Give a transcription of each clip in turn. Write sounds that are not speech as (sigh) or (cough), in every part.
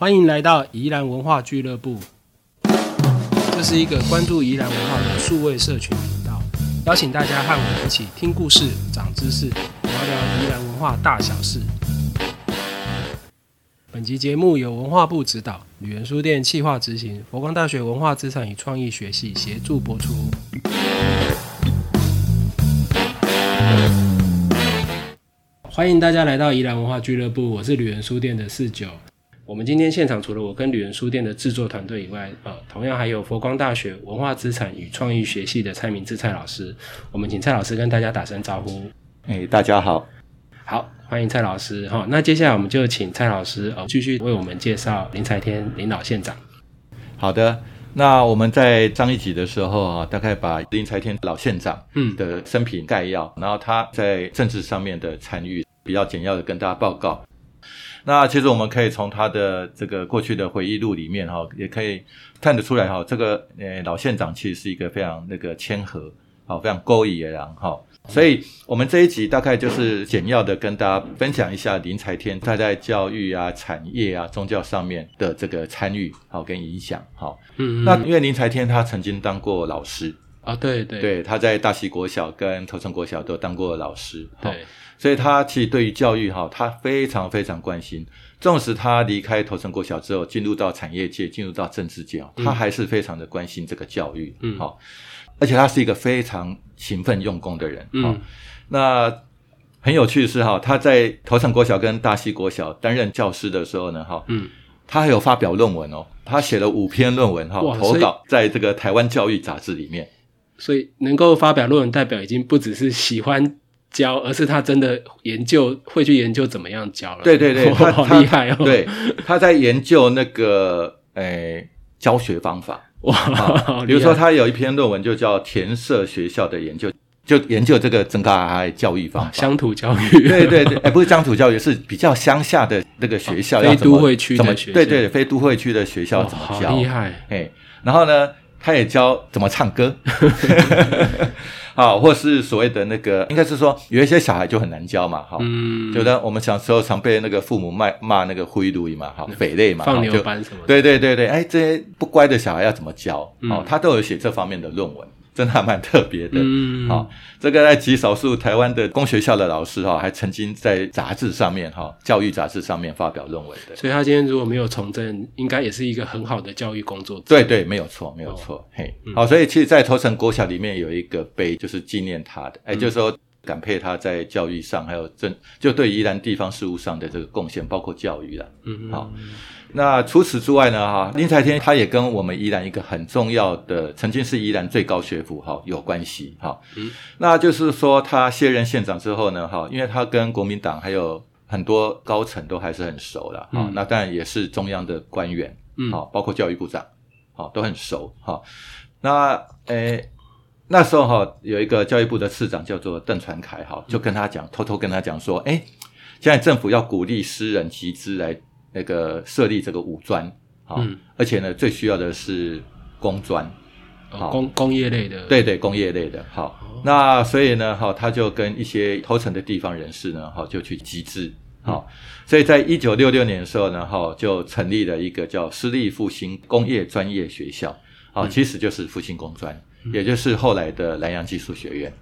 欢迎来到宜兰文化俱乐部。这是一个关注宜兰文化的数位社群频道，邀请大家和我们一起听故事、长知识，聊聊宜兰文化大小事。本集节目由文化部指导，旅人书店企划执行，佛光大学文化资产与创意学系协助播出。欢迎大家来到宜兰文化俱乐部，我是旅人书店的四九。我们今天现场除了我跟旅人书店的制作团队以外，呃，同样还有佛光大学文化资产与创意学系的蔡明志蔡老师。我们请蔡老师跟大家打声招呼。哎，大家好，好，欢迎蔡老师哈。那接下来我们就请蔡老师呃继续为我们介绍林才天林老县长。好的。那我们在上一集的时候啊，大概把林才天老县长嗯的生平概要，然后他在政治上面的参与比较简要的跟大家报告。那其实我们可以从他的这个过去的回忆录里面哈，也可以看得出来哈，这个呃老县长其实是一个非常那个谦和，好非常勾引的人哈。所以我们这一集大概就是简要的跟大家分享一下林才天他在教育啊、产业啊、宗教上面的这个参与好跟影响好。嗯，那因为林才天他曾经当过老师啊，对对对，他在大溪国小跟头城国小都当过老师，对。所以他其实对于教育哈，他非常非常关心。纵使他离开头城国小之后，进入到产业界，进入到政治界他还是非常的关心这个教育。嗯，好，而且他是一个非常勤奋用功的人。嗯，那很有趣的是哈，他在头城国小跟大溪国小担任教师的时候呢，哈，嗯，他还有发表论文哦，他写了五篇论文哈，投稿在这个台湾教育杂志里面。所以能够发表论文，代表已经不只是喜欢。教，而是他真的研究，会去研究怎么样教了。对对对，(laughs) 他好厉害哦。对，他在研究那个诶教学方法。哇，比如说他有一篇论文就叫填色学校的研究，就研究这个增高海教育方法，乡土教育。对对对，哎，不是乡土教育，是比较乡下的那个学校，非都会区的学对对，非都会区的学校怎么教？厉害。哎，然后呢，他也教怎么唱歌。(laughs) 好，或是所谓的那个，应该是说有一些小孩就很难教嘛，哈，嗯，就当我们小时候常被那个父母骂骂那个灰奴嘛，哈，匪类嘛，放牛班什么，对对对对，哎，这些不乖的小孩要怎么教？哦，他都有写这方面的论文。真的还蛮特别的，嗯，好，这个在极少数台湾的公学校的老师哈，还曾经在杂志上面哈，教育杂志上面发表论文的。所以他今天如果没有从政，应该也是一个很好的教育工作者。对对，没有错，没有错，嘿，好，所以其实，在头城国小里面有一个碑，就是纪念他的，哎，就是说感佩他在教育上还有政，就对宜兰地方事务上的这个贡献，包括教育了，嗯，好。那除此之外呢？哈，林才天他也跟我们宜兰一个很重要的，曾经是宜兰最高学府哈有关系哈。嗯，那就是说他卸任县长之后呢，哈，因为他跟国民党还有很多高层都还是很熟了哈。那当然也是中央的官员，嗯，好，包括教育部长，好，都很熟哈。那诶，那时候哈有一个教育部的次长叫做邓传凯哈，就跟他讲，偷偷跟他讲说，哎，现在政府要鼓励私人集资来。那个设立这个五专，好，而且呢，最需要的是工专，好，工工业类的，对对，工业类的，好，那所以呢，哈，他就跟一些头层的地方人士呢，哈，就去集资，好，所以在一九六六年的时候呢，哈，就成立了一个叫私立复兴工业专业学校，好，其实就是复兴工专，也就是后来的南洋技术学院。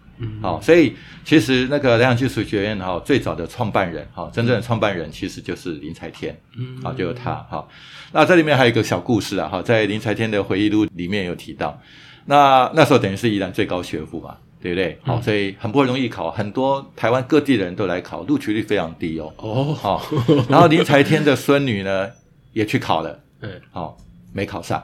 好，所以其实那个南洋技术学院哈，最早的创办人哈，真正的创办人其实就是林才天，嗯，好，就是他哈。那这里面还有一个小故事啊，哈，在林才天的回忆录里面有提到，那那时候等于是宜兰最高学府嘛，对不对？好，所以很不容易考，很多台湾各地的人都来考，录取率非常低哦。哦，好，然后林才天的孙女呢也去考了，嗯，好，没考上，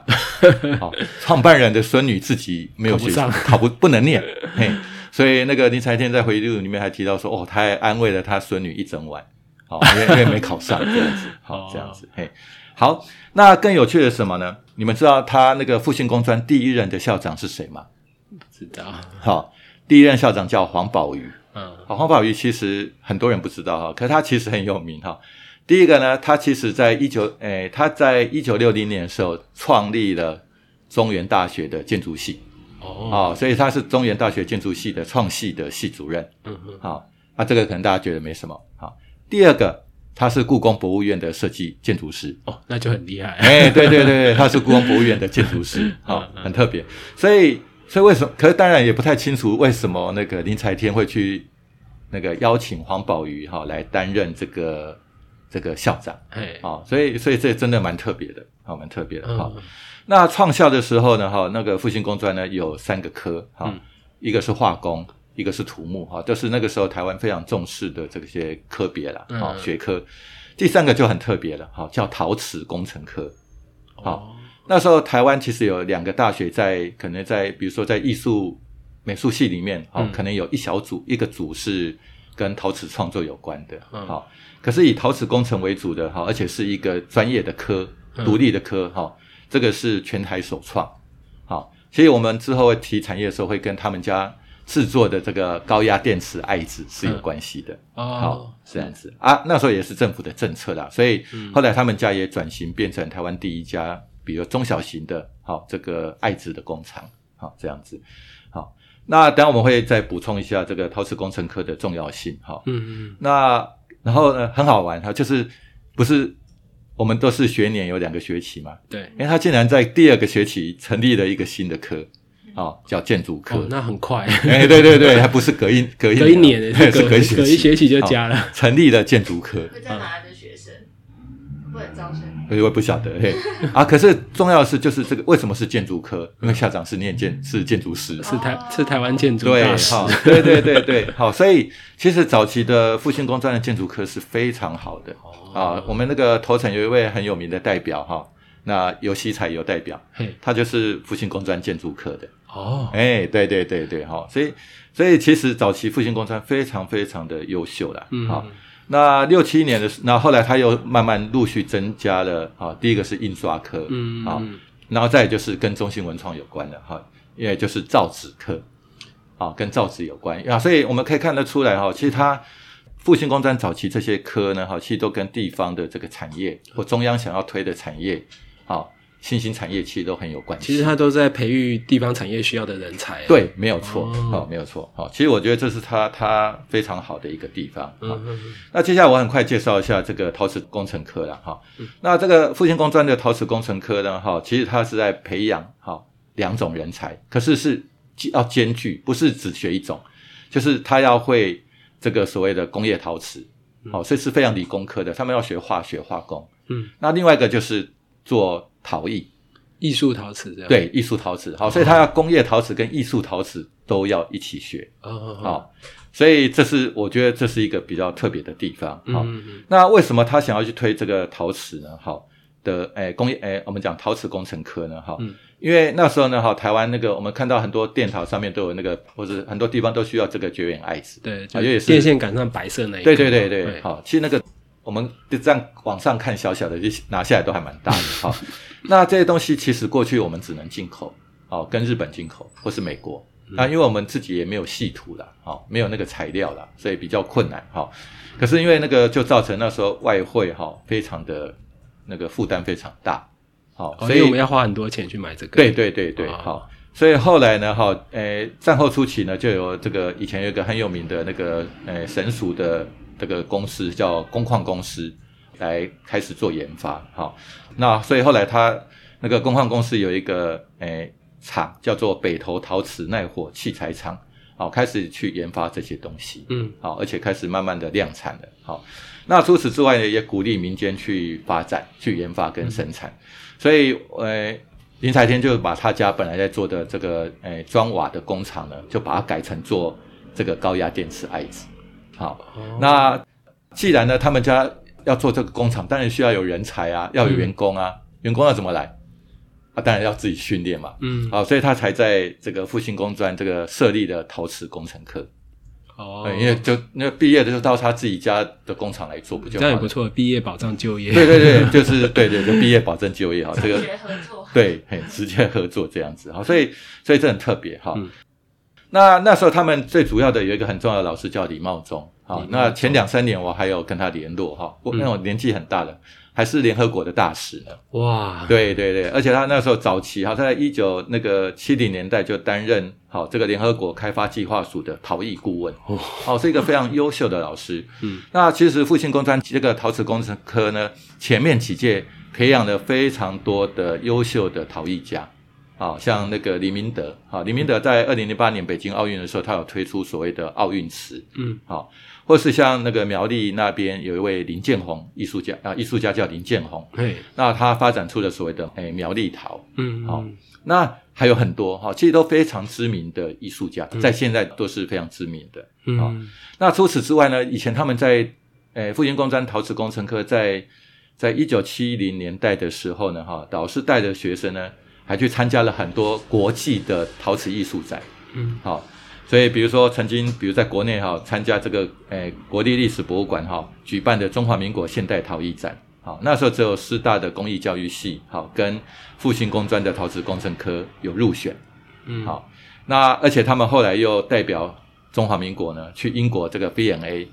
好，创办人的孙女自己没有考不上，考不不能念，嘿。所以那个林才天在回忆录里面还提到说，哦，他还安慰了他孙女一整晚，好，因为因为没考上 (laughs) 这样子，好这样子，嘿，好，那更有趣的是什么呢？你们知道他那个复兴工专第一任的校长是谁吗？不知道。好，第一任校长叫黄宝瑜，嗯，好，黄宝瑜其实很多人不知道哈，可是他其实很有名哈。第一个呢，他其实在一九，诶，他在一九六零年的时候创立了中原大学的建筑系。哦，所以他是中原大学建筑系的创系的系主任。嗯嗯，好，那这个可能大家觉得没什么。好，第二个他是故宫博物院的设计建筑师。哦，那就很厉害。哎，对对对，他是故宫博物院的建筑师，好，很特别。所以，所以为什么？可是当然也不太清楚为什么那个林才天会去那个邀请黄宝瑜哈来担任这个这个校长。哎，好，所以所以这真的蛮特别的，好，蛮特别的。好，那创校的时候呢，哈，那个复兴工专呢有三个科，哈，一个是化工。一个是土木哈，都是那个时候台湾非常重视的这些科别了，好学科。第三个就很特别了，哈叫陶瓷工程科。好，那时候台湾其实有两个大学在，可能在比如说在艺术美术系里面，好可能有一小组，一个组是跟陶瓷创作有关的，好，可是以陶瓷工程为主的，哈，而且是一个专业的科，独立的科，哈，这个是全台首创。好，所以我们之后提产业的时候，会跟他们家。制作的这个高压电池爱子是有关系的，哦。好这样子。啊，那时候也是政府的政策啦，所以后来他们家也转型变成台湾第一家，比如中小型的，好这个爱子的工厂，好这样子，好，那等下我们会再补充一下这个陶瓷工程科的重要性，哈，嗯嗯，那然后呢很好玩哈，就是不是我们都是学年有两个学期嘛，对，因为他竟然在第二个学期成立了一个新的科。哦，叫建筑科，那很快。(laughs) 哎，对对对，还不是隔一隔一隔一年，是隔一 (laughs) 隔一学期就加了。成立了建筑科，会在哪来的学生？不能招生。我也不晓得嘿啊。可是重要的是，就是这个为什么是建筑科？因为校长是念建，是建筑师，是台是台湾建筑大师。对对对对，好。所以其实早期的复兴工专的建筑科是非常好的啊。我们那个头城有一位很有名的代表哈，那尤西才有代表，他就是复兴工专建筑科的。哦，哎，对对对对，哈，所以所以其实早期复兴工专非常非常的优秀了，好，那六七年的，那后来他又慢慢陆续增加了，啊，第一个是印刷科，嗯，啊，然后再就是跟中心文创有关的，哈，因为就是造纸科，啊，跟造纸有关啊，所以我们可以看得出来，哈，其实他复兴工专早期这些科呢，哈，其实都跟地方的这个产业或中央想要推的产业，好。新兴产业其实都很有关系。其实它都在培育地方产业需要的人才。对，没有错，好，没有错，好。其实我觉得这是它它非常好的一个地方。那接下来我很快介绍一下这个陶瓷工程科了哈。那这个复兴工专的陶瓷工程科呢，哈，其实它是在培养哈两种人才，可是是要兼具，不是只学一种，就是他要会这个所谓的工业陶瓷，好，所以是非常理工科的，他们要学化学化工。嗯。那另外一个就是做。陶艺、艺术陶瓷这样。对，艺术陶瓷。好，所以他要工业陶瓷跟艺术陶瓷都要一起学。好，所以这是我觉得这是一个比较特别的地方。好，那为什么他想要去推这个陶瓷呢？好，的诶工业诶，我们讲陶瓷工程科呢？哈，因为那时候呢，哈，台湾那个我们看到很多电陶上面都有那个，或者很多地方都需要这个绝缘爱子，对，也是电线杆上白色那一对对对。对，好，其实那个我们就这样往上看小小的，就拿下来都还蛮大的 (laughs) 哈。那这些东西其实过去我们只能进口，哦，跟日本进口或是美国，那因为我们自己也没有细土了，哦，没有那个材料了，所以比较困难，哈。可是因为那个就造成那时候外汇哈非常的那个负担非常大，好，所以我们要花很多钱去买这个。对对对对，好，所以后来呢，哈，诶，战后初期呢，就有这个以前有一个很有名的那个诶神属的这个公司叫工矿公司。来开始做研发，好，那所以后来他那个工矿公司有一个诶厂叫做北投陶瓷耐火器材厂，好，开始去研发这些东西，嗯，好，而且开始慢慢的量产了，好，那除此之外呢，也鼓励民间去发展、去研发跟生产，所以呃林彩天就把他家本来在做的这个诶砖瓦的工厂呢，就把它改成做这个高压电池爱子，好，那既然呢他们家。要做这个工厂，当然需要有人才啊，要有员工啊，员工要怎么来？啊，当然要自己训练嘛。嗯，好，所以他才在这个复兴工专这个设立的陶瓷工程课。哦，因为就那毕业的就到他自己家的工厂来做，不就这样也不错？毕业保障就业。对对对，(laughs) 就是对对，就毕业保证就业哈。这个直接合作。对，很直接合作这样子哈，所以所以这很特别哈。那那时候他们最主要的有一个很重要的老师叫李茂忠。好，那前两三年我还有跟他联络哈，因为我年纪很大了，还是联合国的大使呢。哇，对对对，而且他那时候早期哈，他在一九那个七零年代就担任好这个联合国开发计划署的陶艺顾问，哦哦，是一个非常优秀的老师。嗯，那其实复兴工专这个陶瓷工程科呢，前面几届培养了非常多的优秀的陶艺家。好像那个李明德，好，李明德在二零零八年北京奥运的时候，他有推出所谓的奥运瓷，嗯，好，或是像那个苗栗那边有一位林建宏艺术家啊，艺术家叫林建宏，对，那他发展出了所谓的诶苗栗陶，嗯，好那还有很多哈，其实都非常知名的艺术家，在现在都是非常知名的。嗯，那除此之外呢，以前他们在诶复兴工专陶瓷工程科在在一九七零年代的时候呢，哈，导师带的学生呢，还去参加了很多国际的陶瓷艺术展。嗯，好，所以比如说曾经，比如在国内哈参加这个诶国立历史博物馆哈举办的中华民国现代陶艺展。好，那时候只有师大的工艺教育系，好跟复兴工专的陶瓷工程科有入选，嗯，好，那而且他们后来又代表中华民国呢去英国这个 V&A，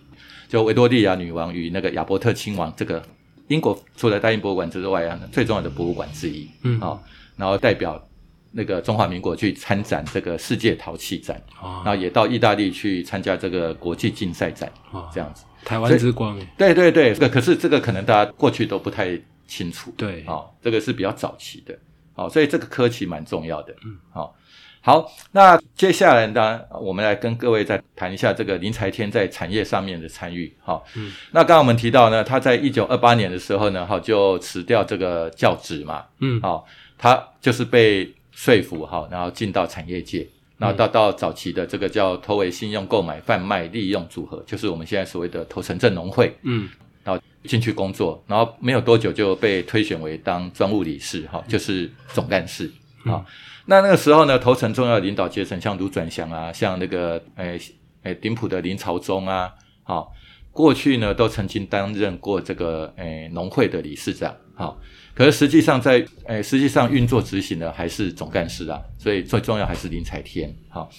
就维多利亚女王与那个亚伯特亲王这个英国除了大英博物馆之外啊最重要的博物馆之一，嗯。好，然后代表那个中华民国去参展这个世界陶器展，啊。然后也到意大利去参加这个国际竞赛展，啊。这样子。台湾之光，哎，对对对，这个可是这个可能大家过去都不太清楚。对，哦，这个是比较早期的，好、所以这个科技蛮重要的。嗯，好、好，那接下来呢，我们来跟各位再谈一下这个林才天在产业上面的参与。好、嗯，那刚刚我们提到呢，他在一九二八年的时候呢，哈、就辞掉这个教职嘛，嗯，好、他就是被说服哈、然后进到产业界。然后到到早期的这个叫投为信用购买贩卖利用组合，就是我们现在所谓的投城镇农会，嗯，然后进去工作，然后没有多久就被推选为当专务理事，哈，就是总干事啊。那那个时候呢，投城重要的领导阶层，像卢转祥啊，像那个诶诶顶埔的林朝忠啊，好，过去呢都曾经担任过这个诶农会的理事长，好，可是实际上在诶实际上运作执行的还是总干事啊，所以最重要还是林采天，好，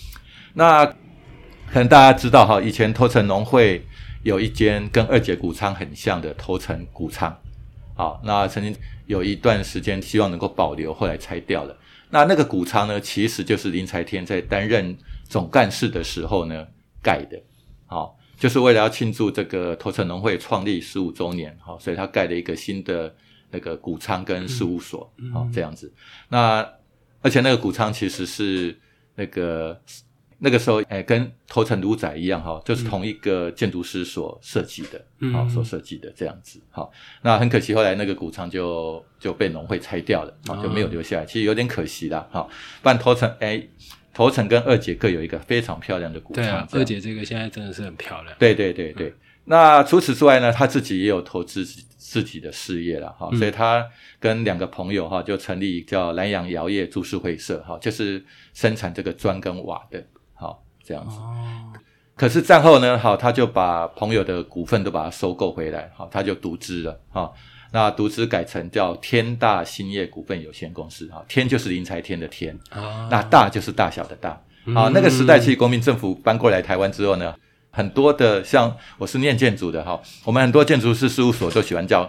那可能大家知道哈，以前头城农会。有一间跟二姐谷仓很像的头城谷仓，好，那曾经有一段时间希望能够保留，后来拆掉了。那那个谷仓呢，其实就是林才天在担任总干事的时候呢盖的，好，就是为了要庆祝这个头城农会创立十五周年，好，所以他盖了一个新的那个谷仓跟事务所，好，这样子。那而且那个谷仓其实是那个。那个时候，哎，跟头城卢仔一样哈，就是同一个建筑师所设计的，好、嗯所设计的这样子，好，那很可惜，后来那个谷仓就就被农会拆掉了，啊，就没有留下来，其实有点可惜啦，哈，不然头城，哎，头城跟二姐各有一个非常漂亮的谷仓，对啊，二姐这个现在真的是很漂亮，对对对对。那除此之外呢，他自己也有投资自己的事业了哈，嗯所以他跟两个朋友哈就成立叫南洋窑业株式会社哈，就是生产这个砖跟瓦的，好这样子。哦，可是战后呢，好，他就把朋友的股份都把它收购回来，好，他就独资了，哈。那独资改成叫天大兴业股份有限公司，哈，天就是林才天的天，啊，那大就是大小的大，好，那个时代其实国民政府搬过来台湾之后呢，很多的像我是念建筑的哈，我们很多建筑师事务所都喜欢叫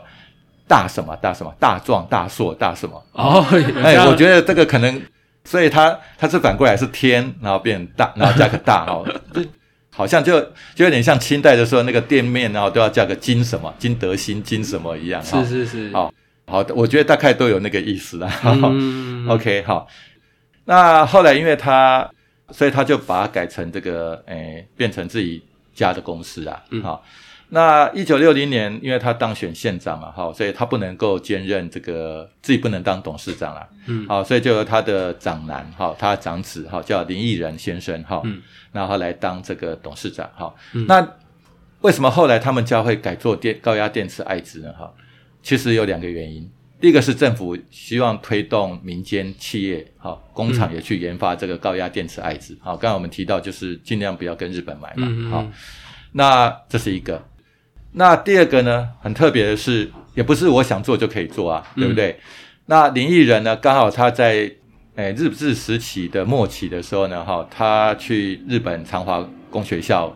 大什么大什么大壮大硕大什么，哦，哎，我觉得这个可能，所以它它是反过来是天，然后变大，然后加个大哦，(laughs) 就好像就就有点像清代的时候那个店面，然后都要加个金什么金德兴金什么一样，是是是，好好的，我觉得大概都有那个意思啦。嗯 (laughs) OK，好，那后来因为他，所以他就把它改成这个，诶，变成自己家的公司啊，嗯好。那一九六零年，因为他当选县长嘛，哈，所以他不能够兼任这个，自己不能当董事长啦，嗯好，所以就由他的长男，哈，他长子，哈，叫林毅仁先生，哈，嗯，然后来当这个董事长，哈，嗯那为什么后来他们家会改做电高压电池爱资呢？哈，其实有两个原因。第一个是政府希望推动民间企业，好工厂也去研发这个高压电池爱资。好，刚才我们提到就是尽量不要跟日本买嘛。好，那这是一个。那第二个呢，很特别的是，也不是我想做就可以做啊，对不对？那林毅人呢，刚好他在诶日治时期的末期的时候呢，哈，他去日本长华工学校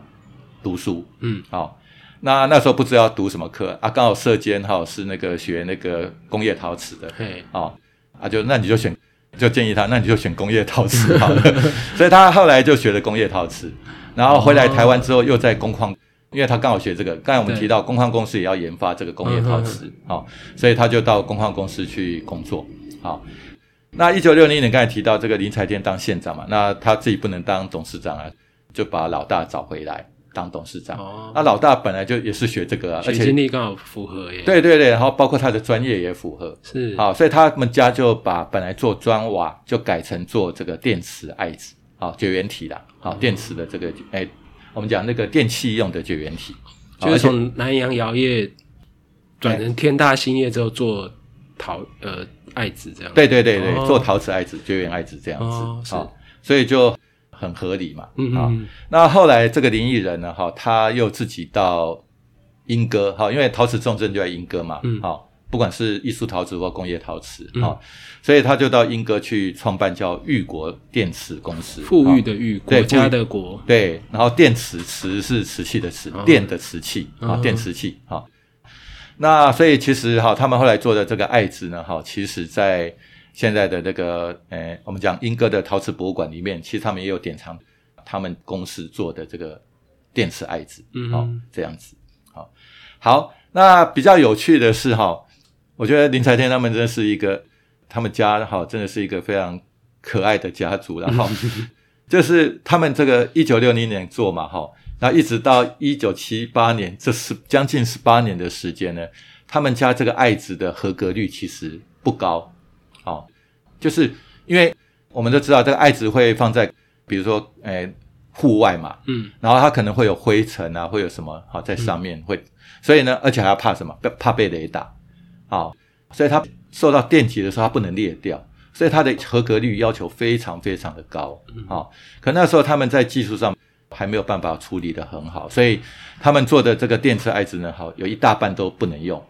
读书，嗯，好、那那时候不知道读什么课啊，刚好社监哈是那个学那个工业陶瓷的，嘿，哦啊就那你就选就建议他，那你就选工业陶瓷好了。(laughs) 所以他后来就学了工业陶瓷，然后回来台湾之后又在工矿，因为他刚好学这个。刚才我们提到工矿公司也要研发这个工业陶瓷，好、所以他就到工矿公司去工作。好，那一九六零年刚才提到这个林财天当县长嘛，那他自己不能当董事长啊，就把老大找回来当董事长。哦，那老大本来就也是学这个啊，而且经历刚好符合耶，，对对对，然后包括他的专业也符合。是，好，所以他们家就把本来做砖瓦就改成做这个电池爱子，好绝缘体啦，好电池的这个哎，我们讲那个电器用的绝缘体，就是从南洋窑业转成天大兴业之后做陶呃爱子这样，对对对对，哦。做陶瓷爱子、绝缘爱子这样哦子，好，所以就很合理嘛，好嗯嗯，那后来这个林毅人呢，哈，他又自己到莺歌，哈，因为陶瓷重镇就在莺歌嘛，嗯。好，不管是艺术陶瓷或工业陶瓷，嗯。好，所以他就到莺歌去创办叫裕国电瓷公司，富裕的裕，对国家的国，对，然后电瓷瓷是瓷器的瓷哦，电的瓷器啊，哦电瓷器哈。那所以其实哈，他们后来做的这个爱子呢，哈，其实在现在的那个呃，我们讲英歌的陶瓷博物馆里面，其实他们也有典藏他们公司做的这个电池爱子，嗯好、这样子，好，好，那比较有趣的是哈，我觉得林财天他们真的是一个，他们家哈真的是一个非常可爱的家族，然后 (laughs) 就是他们这个一九六零年做嘛哈，然后一直到一九七八年，这是将近十八年的时间呢，他们家这个爱子的合格率其实不高，哦，就是因为我们都知道这个爱子会放在比如说诶户外嘛，嗯，然后它可能会有灰尘啊，会有什么好在上面会，所以呢，而且还要怕什么？被怕被雷打，好，所以它受到电击的时候它不能裂掉，所以它的合格率要求非常非常的高，好，可那时候他们在技术上还没有办法处理的很好，所以他们做的这个电池爱子呢，好有一大半都不能用，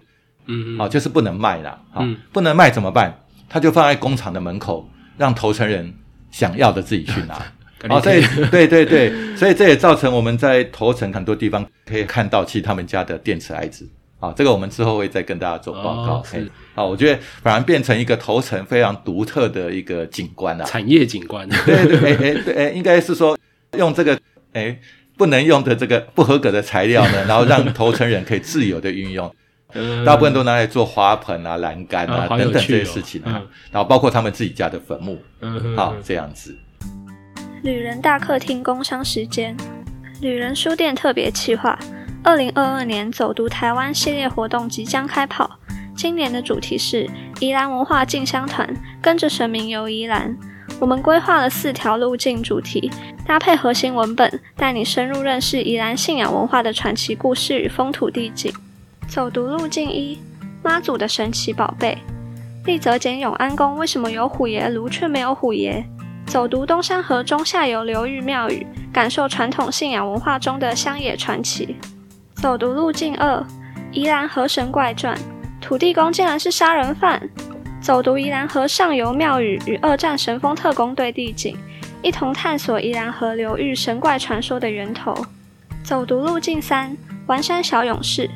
嗯嗯，好就是不能卖啦，好嗯。不能卖怎么办？他就放在工厂的门口，让投诚人想要的自己去拿。(laughs) 哦，所以 (laughs) 对对对，所以这也造成我们在头城很多地方可以看到，其实他们家的电池矮子。啊，这个我们之后会再跟大家做报告。哦是嘿好，我觉得反而变成一个头城非常独特的一个景观啊。产业景观，(laughs) 对对，哎哎对哎，应该是说用这个哎不能用的这个不合格的材料呢，然后让头城人可以自由的运用，嗯大部分都拿来做花盆啊、栏杆啊等等这些事情啊嗯，然后包括他们自己家的坟墓，嗯好这样子。旅人大客厅工商时间，旅人书店特别企划，二零二二年走读台湾系列活动即将开跑。今年的主题是宜兰文化进香团，跟着神明游宜兰。我们规划了四条路径主题，搭配核心文本，带你深入认识宜兰信仰文化的传奇故事与风土地景。走读路径一：妈祖的神奇宝贝。丽泽简永安宫为什么有虎爷炉却没有虎爷？走读东山河中下游流域庙宇，感受传统信仰文化中的乡野传奇。走读路径二：宜兰河神怪传，土地公竟然是杀人犯。走读宜兰河上游庙宇与二战神风特工队地景，一同探索宜兰河流域神怪传说的源头。走读路径三：丸山小勇士，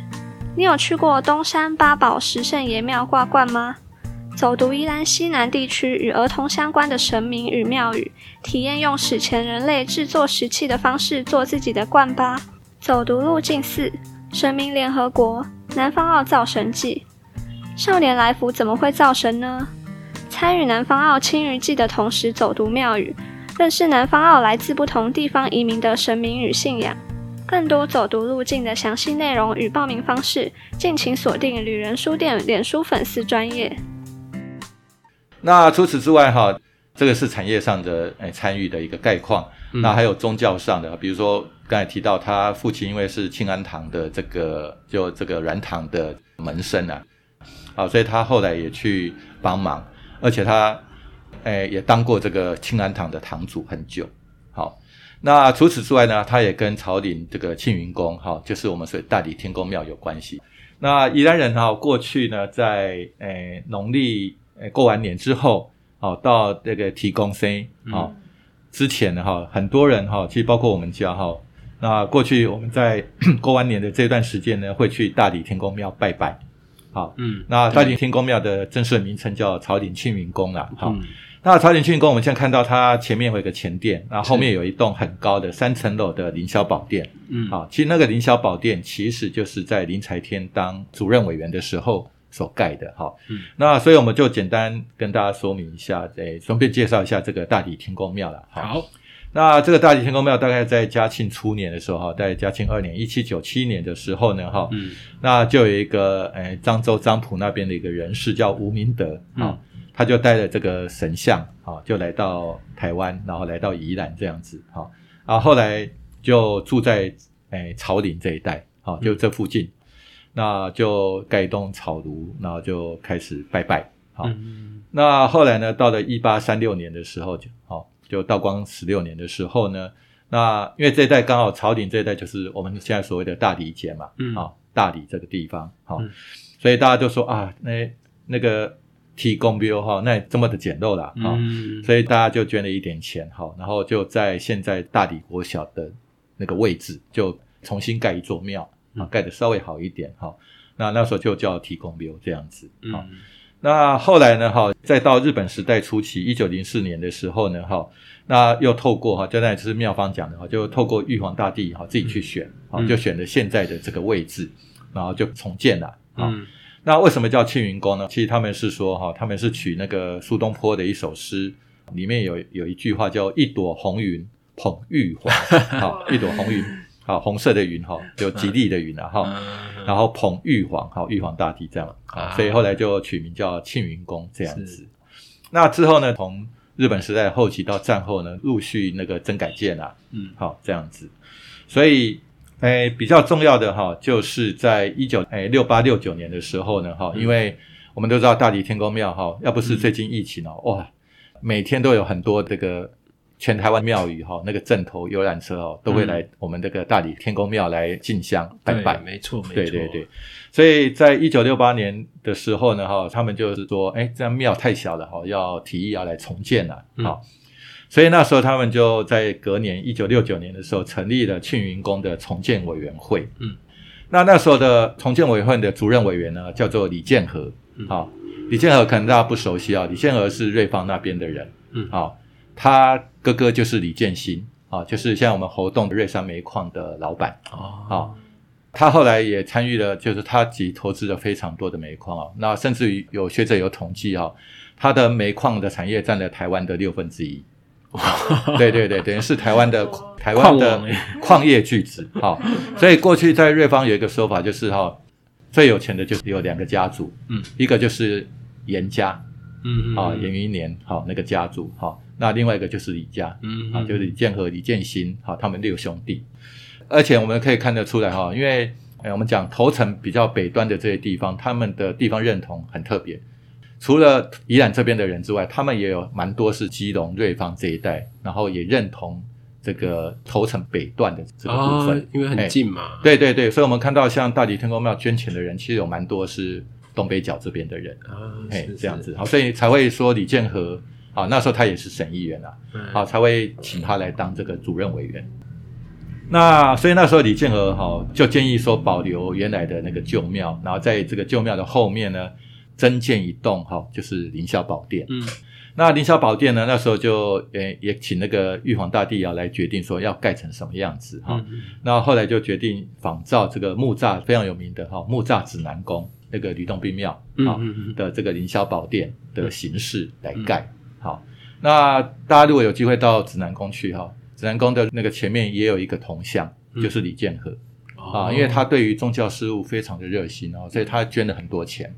你有去过东山八宝石圣爷庙挂冠吗？走读宜兰西南地区与儿童相关的神明与庙宇，体验用史前人类制作石器的方式做自己的冠吧。走读路径四：神明联合国南方澳造神记。少年来福怎么会造神呢？参与南方澳青鱼季的同时，走读庙宇，认识南方澳来自不同地方移民的神明与信仰。更多走读路径的详细内容与报名方式，敬请锁定旅人书店脸书粉丝专业。那除此之外哈，这个是产业上的诶参与的一个概况。嗯那还有宗教上的，比如说刚才提到他父亲因为是庆安堂的这个就这个软堂的门生啊，啊，所以他后来也去帮忙，而且他诶也当过这个庆安堂的堂主很久。好，那除此之外呢，他也跟朝岭这个庆云宫哈，就是我们所谓大理天公庙有关系。那宜兰人哈，过去呢在诶农历诶过完年之后，好到这个提供生好。之前呢，哈，很多人哈，其实包括我们家哈，那过去我们在 (coughs) 过完年的这段时间呢，会去大理天公庙拜拜。好，嗯，那大理天公庙的正式名称叫朝顶庆云宫啦。好，嗯那朝顶庆云宫，我们现在看到它前面有一个前殿，然后后面有一栋很高的三层楼的凌霄宝殿。嗯，好，其实那个凌霄宝殿其实就是在林才天当主任委员的时候所盖的。哈，嗯，那所以我们就简单跟大家说明一下，诶，顺便介绍一下这个大理天宫庙了。哈好，那这个大理天公庙大概在嘉庆初年的时候，哈，在嘉庆二年一七九七年的时候呢，哈，嗯。那就有一个诶漳州漳浦那边的一个人士叫吴明德啊、嗯他就带着这个神像啊、就来到台湾，然后来到宜兰这样子哈、啊，后来就住在诶草岭这一带，好、就这附近，那就盖一栋草庐，然后就开始拜拜，好、嗯。那后来呢，到了一八三六年的时候，就好、就道光十六年的时候呢，那因为这一代刚好朝廷这一代就是我们现在所谓的大理节嘛，嗯好、大理这个地方，好、嗯所以大家就说啊，那那个提供标哈，那这么的简陋啦，哈、嗯所以大家就捐了一点钱，哈，然后就在现在大理国小的那个位置，就重新盖一座庙，啊嗯，盖的稍微好一点，哈。那那时候就叫提供庙这样子，哈。嗯那后来呢，哈，再到日本时代初期，一九零四年的时候呢，哈，那又透过哈，就那也是妙方讲的哈，就透过玉皇大帝哈自己去选，啊、嗯。就选了现在的这个位置，然后就重建了，啊、嗯。那为什么叫庆云宫呢？其实他们是说哈，他们是取那个苏东坡的一首诗，里面有有一句话叫“一朵红云捧玉皇”，好，一朵红云，好，红色的云哈，有吉利的云啊哈，嗯然后捧玉皇，好，玉皇大帝这样，啊，所以后来就取名叫庆云宫这样子。那之后呢，从日本时代后期到战后呢，陆续那个增改建啊，嗯。好这样子，所以。诶，比较重要的哈，就是在一九诶六八六九年的时候呢，哈，因为我们都知道大理天公庙哈，要不是最近疫情哦，哇，每天都有很多这个全台湾庙宇哈，那个镇头游览车哦，都会来我们这个大理天公庙来进香拜拜。没错没错，对对。对，所以在一九六八年的时候呢，哈，他们就是说，哎，这样庙太小了，哈，要提议要来重建了，嗯。好、所以那时候他们就在隔年一九六九年的时候成立了庆云宫的重建委员会，嗯，那那时候的重建委员会的主任委员呢，叫做李建和，嗯。好、李建和可能大家不熟悉啊，李建和是瑞芳那边的人，嗯。好、他哥哥就是李建新，啊，就是像我们活动瑞山煤矿的老板。哦好他后来也参与了，就是他自己投资了非常多的煤矿啊，那甚至于有学者有统计啊，他的煤矿的产业占了台湾的六分之一。对对对，等于是台湾的 (laughs) 台湾的矿业巨子。好、所以过去在瑞芳有一个说法，就是哈、最有钱的就是有两个家族，嗯，一个就是严家嗯啊，严余年好、那个家族好、那另外一个就是李家，嗯啊，就是李建和、李建新，好，他们六兄弟。而且我们可以看得出来哈，因为呃我们讲头城比较北端的这些地方，他们的地方认同很特别。除了宜兰这边的人之外，他们也有蛮多是基隆、瑞芳这一带，然后也认同这个头城北段的这个部分。哦，因为很近嘛，对对对，所以我们看到像大理天公庙捐钱的人，其实有蛮多是东北角这边的人。啊，嘿是，这样子，好，所以才会说李建和啊，那时候他也是省议员啊，嗯好，才会请他来当这个主任委员。那所以那时候李建和哈就建议说保留原来的那个旧庙，然后在这个旧庙的后面呢增建一栋哈，就是凌霄宝殿。嗯那凌霄宝殿呢，那时候就呃也请那个玉皇大帝啊来决定说要盖成什么样子哈。嗯那后来就决定仿照这个木栅非常有名的哈木栅指南宫那个吕洞宾庙嗯啊的这个凌霄宝殿的形式来盖。好，那大家如果有机会到指南宫去哈，指南宫的那个前面也有一个铜像，嗯就是李建和、哦啊，因为他对于宗教事务非常的热心哦，所以他捐了很多钱，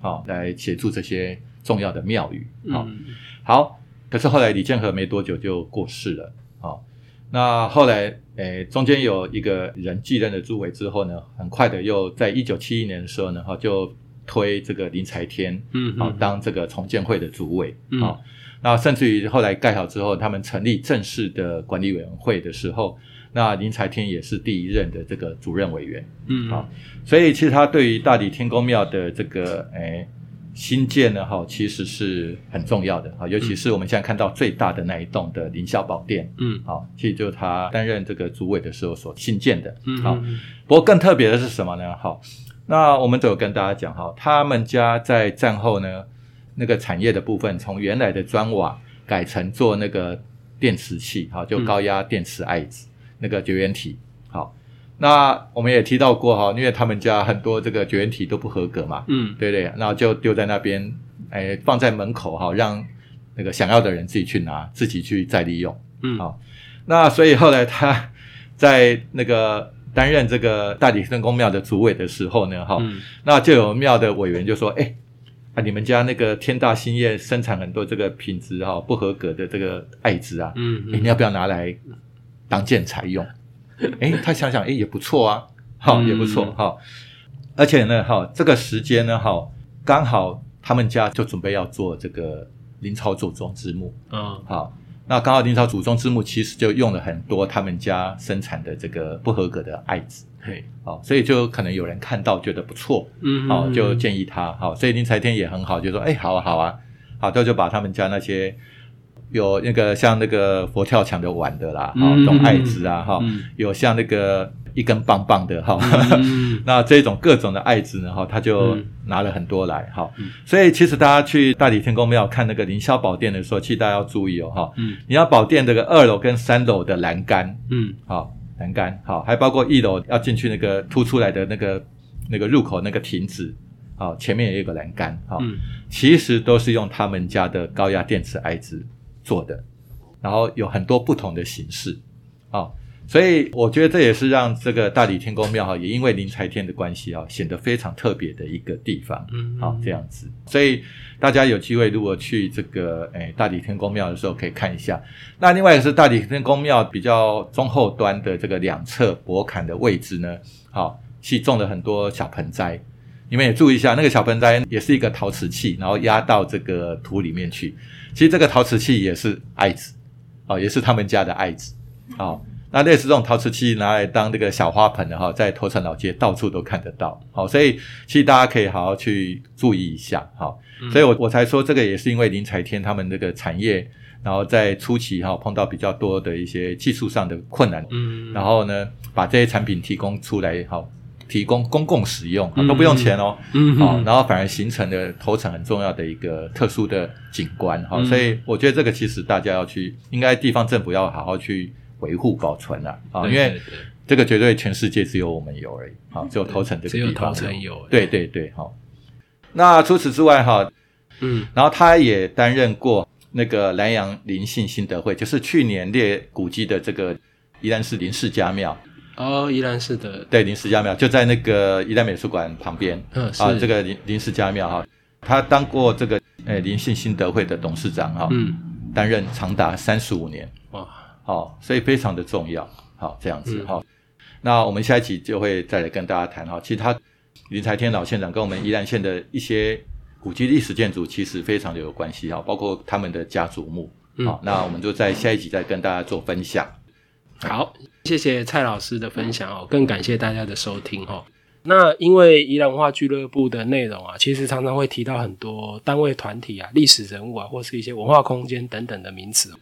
好、来协助这些重要的庙宇。好、嗯好，可是后来李建和没多久就过世了。好、那后来，诶，中间有一个人继任了诸委之后呢，很快的又在一九七一年的时候呢，哈，就推这个林才天，嗯好、当这个重建会的主委，嗯。好、那甚至于后来盖好之后，他们成立正式的管理委员会的时候，那林才天也是第一任的这个主任委员。嗯。好所以其实他对于大理天公庙的这个诶新建呢，哈，其实是很重要的啊，尤其是我们现在看到最大的那一栋的凌霄宝殿，嗯好，其实就是他担任这个主委的时候所新建的，嗯好。不过更特别的是什么呢？好，那我们都有跟大家讲哈，他们家在战后呢，那个产业的部分从原来的砖瓦改成做那个电池器，哈，就高压电池爱子、那个绝缘体，好。那我们也提到过哈，因为他们家很多这个绝缘体都不合格嘛，嗯对不对？然后就丢在那边，哎，放在门口哈，让那个想要的人自己去拿，自己去再利用。嗯好那所以后来他在那个担任这个大理圣公庙的主委的时候呢，哈、嗯那就有庙的委员就说：“哎，啊，你们家那个天大兴业生产很多这个品质哈、不合格的这个艾滋啊，嗯诶你要不要拿来当建材用？(laughs) 哎，他想想，哎，也不错啊，好、嗯。也不错哈、而且呢，哈、这个时间呢，哈、刚好他们家就准备要做这个林朝祖宗之墓，嗯。好，那刚好林朝祖宗之墓其实就用了很多他们家生产的这个不合格的艾子，嘿。好，所以就可能有人看到觉得不错，嗯好，就建议他，好，所以林财天也很好，就说，哎，好啊，好啊，好，他就把他们家那些有那个像那个佛跳墙的碗的啦，哈、嗯这种艾子啊，哈、嗯。有像那个一根棒棒的，哈、嗯 (laughs) 那这种各种的艾子呢，哈，他就嗯。拿了很多来，哈、嗯。所以其实大家去大理天宫庙看那个凌霄宝殿的时候，其实大家要注意哦，哈、嗯。你要宝殿这个二楼跟三楼的栏杆，嗯。好、栏杆好，还包括一楼要进去那个凸出来的那个那个入口那个亭子，好、前面也有一个栏杆，好、嗯。其实都是用他们家的高压电池艾滋做的，然后有很多不同的形式，啊、所以我觉得这也是让这个大理天宫庙哈，也因为临财天的关系啊，显得非常特别的一个地方。嗯好、这样子，所以大家有机会如果去这个诶大理天宫庙的时候，可以看一下。那另外一个是大理天宫庙比较中后端的这个两侧博坎的位置呢，好、是种了很多小盆栽。你们也注意一下，那个小盆栽也是一个陶瓷器，然后压到这个土里面去。其实这个陶瓷器也是艾子，哦，也是他们家的艾子，哦。那类似这种陶瓷器拿来当这个小花盆的哈，在头城老街到处都看得到，好、所以其实大家可以好好去注意一下，好、所以我我才说这个也是因为林财天他们这个产业，然后在初期哈、碰到比较多的一些技术上的困难，嗯然后呢把这些产品提供出来，好、提供公共使用，嗯都不用钱哦，嗯好、然后反而形成了头城很重要的一个特殊的景观，哈、嗯。所以我觉得这个其实大家要去，应该地方政府要好好去维护保存了啊，因为这个绝对全世界只有我们有而已，好、只有头城这个只有地方头城有对对对，好、那除此之外哈，嗯。然后他也担任过那个南洋灵性新德会，就是去年列古迹的这个宜兰市林氏家庙，哦，宜兰市的，对，林氏家庙就在那个宜兰美术馆旁边。嗯是。啊，这个林林氏家庙哈，他当过这个呃灵性新德会的董事长哈，嗯。担任长达三十五年，哇。好、所以非常的重要，好、这样子嗯。哈、那我们下一集就会再来跟大家谈哈，其实他林财天老县长跟我们宜兰县的一些古迹历史建筑其实非常的有关系哈，包括他们的家族墓，嗯。好、那我们就在下一集再跟大家做分享。好，谢谢蔡老师的分享哦，更感谢大家的收听哦。那因为宜兰文化俱乐部的内容啊，其实常常会提到很多单位、团体啊、历史人物啊，或是一些文化空间等等的名词。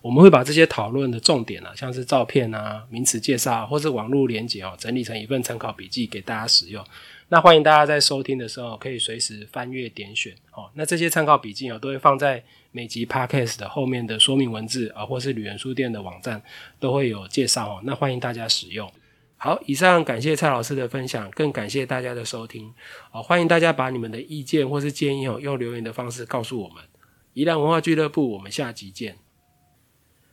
我们会把这些讨论的重点啊，像是照片啊、名词介绍、啊、或是网络连接哦，整理成一份参考笔记给大家使用。那欢迎大家在收听的时候可以随时翻阅点选哦。那这些参考笔记哦，都会放在每集 podcast 的后面的说明文字啊，或是旅人书店的网站都会有介绍哦。那欢迎大家使用。好，以上感谢蔡老师的分享，更感谢大家的收听。哦，欢迎大家把你们的意见或是建议哦，用留言的方式告诉我们。宜兰文化俱乐部，我们下集见。